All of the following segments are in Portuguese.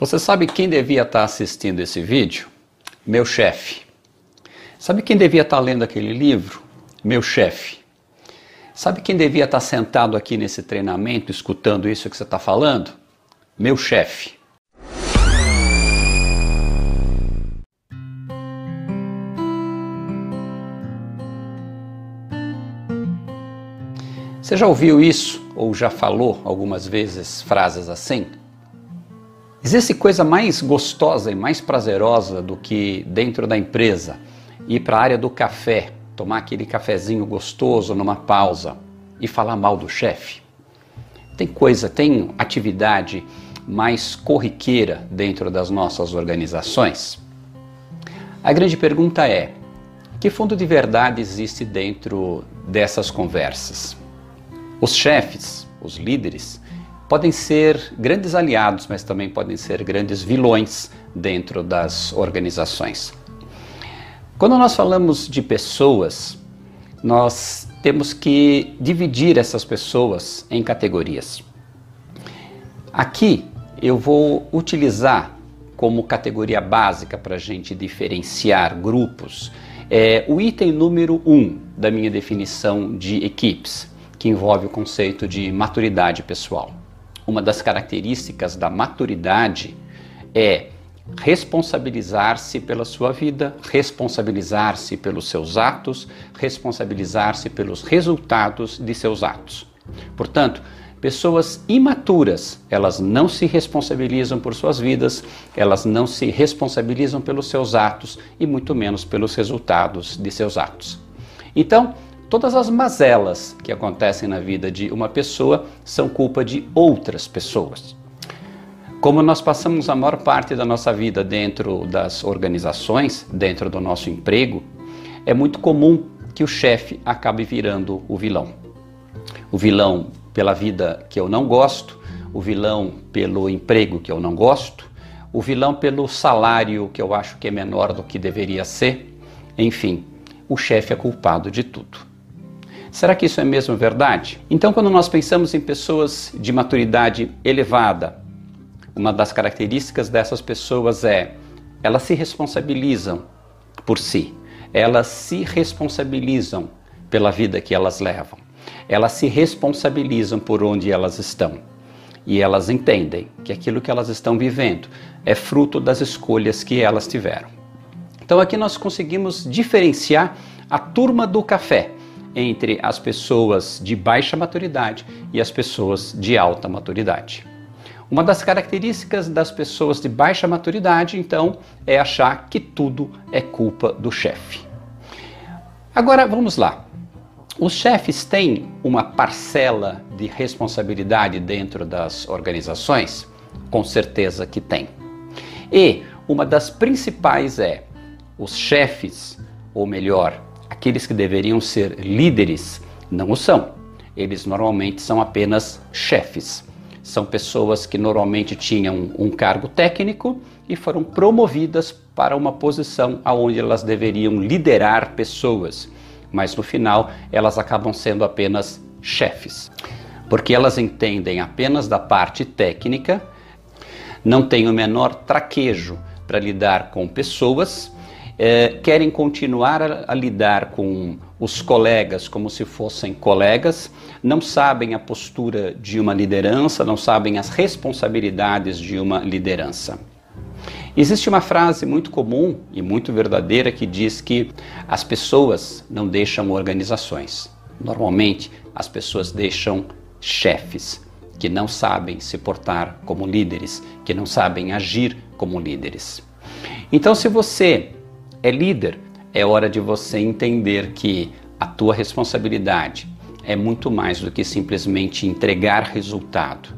Você sabe quem devia estar assistindo esse vídeo? Meu chefe. Sabe quem devia estar lendo aquele livro? Meu chefe. Sabe quem devia estar sentado aqui nesse treinamento escutando isso que você está falando? Meu chefe. Você já ouviu isso ou já falou algumas vezes frases assim? Existe coisa mais gostosa e mais prazerosa do que dentro da empresa ir para a área do café, tomar aquele cafezinho gostoso numa pausa e falar mal do chefe? Tem coisa, tem atividade mais corriqueira dentro das nossas organizações? A grande pergunta é: que fundo de verdade existe dentro dessas conversas? Os chefes, os líderes, podem ser grandes aliados, mas também podem ser grandes vilões dentro das organizações. Quando nós falamos de pessoas, nós temos que dividir essas pessoas em categorias. Aqui eu vou utilizar como categoria básica para a gente diferenciar grupos é, o item número um da minha definição de equipes, que envolve o conceito de maturidade pessoal uma das características da maturidade é responsabilizar-se pela sua vida, responsabilizar-se pelos seus atos, responsabilizar-se pelos resultados de seus atos. Portanto, pessoas imaturas, elas não se responsabilizam por suas vidas, elas não se responsabilizam pelos seus atos e muito menos pelos resultados de seus atos. Então, Todas as mazelas que acontecem na vida de uma pessoa são culpa de outras pessoas. Como nós passamos a maior parte da nossa vida dentro das organizações, dentro do nosso emprego, é muito comum que o chefe acabe virando o vilão. O vilão pela vida que eu não gosto, o vilão pelo emprego que eu não gosto, o vilão pelo salário que eu acho que é menor do que deveria ser. Enfim, o chefe é culpado de tudo. Será que isso é mesmo verdade? Então, quando nós pensamos em pessoas de maturidade elevada, uma das características dessas pessoas é elas se responsabilizam por si, elas se responsabilizam pela vida que elas levam, elas se responsabilizam por onde elas estão e elas entendem que aquilo que elas estão vivendo é fruto das escolhas que elas tiveram. Então aqui nós conseguimos diferenciar a turma do café entre as pessoas de baixa maturidade e as pessoas de alta maturidade. Uma das características das pessoas de baixa maturidade, então, é achar que tudo é culpa do chefe. Agora vamos lá. Os chefes têm uma parcela de responsabilidade dentro das organizações? Com certeza que tem. E uma das principais é os chefes, ou melhor, aqueles que deveriam ser líderes não o são. Eles normalmente são apenas chefes. São pessoas que normalmente tinham um cargo técnico e foram promovidas para uma posição aonde elas deveriam liderar pessoas, mas no final elas acabam sendo apenas chefes, porque elas entendem apenas da parte técnica, não têm o menor traquejo para lidar com pessoas é, querem continuar a, a, lidar com os colegas como se fossem colegas, não sabem a postura de uma liderança, não sabem as responsabilidades de uma liderança. Existe uma frase muito comum e muito verdadeira que diz que as pessoas não deixam organizações. Normalmente, as pessoas deixam chefes que não sabem se portar como líderes, que não sabem agir como líderes. Então, se você é líder, é hora de você entender que a tua responsabilidade é muito mais do que simplesmente entregar resultado.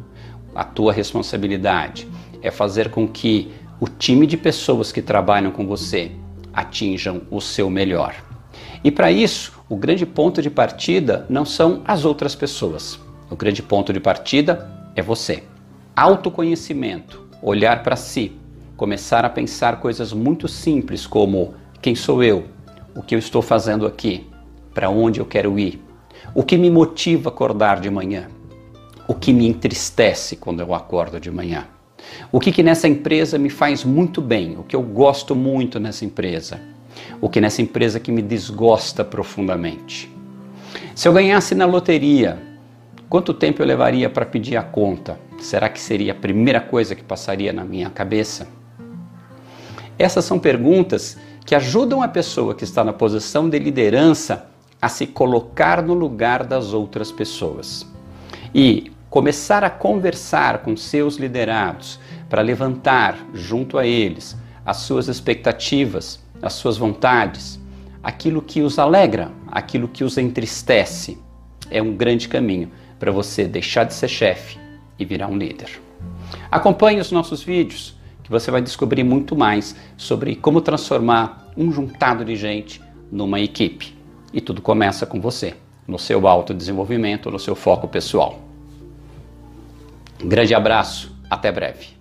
A tua responsabilidade é fazer com que o time de pessoas que trabalham com você atinjam o seu melhor. E para isso, o grande ponto de partida não são as outras pessoas. O grande ponto de partida é você. Autoconhecimento, olhar para si, começar a pensar coisas muito simples como quem sou eu, o que eu estou fazendo aqui, para onde eu quero ir, o que me motiva a acordar de manhã, o que me entristece quando eu acordo de manhã. O que, que nessa empresa me faz muito bem? O que eu gosto muito nessa empresa? O que nessa empresa que me desgosta profundamente? Se eu ganhasse na loteria, quanto tempo eu levaria para pedir a conta? Será que seria a primeira coisa que passaria na minha cabeça? Essas são perguntas que ajudam a pessoa que está na posição de liderança a se colocar no lugar das outras pessoas. E começar a conversar com seus liderados para levantar junto a eles as suas expectativas, as suas vontades, aquilo que os alegra, aquilo que os entristece. É um grande caminho para você deixar de ser chefe e virar um líder. Acompanhe os nossos vídeos você vai descobrir muito mais sobre como transformar um juntado de gente numa equipe. E tudo começa com você, no seu autodesenvolvimento, no seu foco pessoal. Um grande abraço, até breve.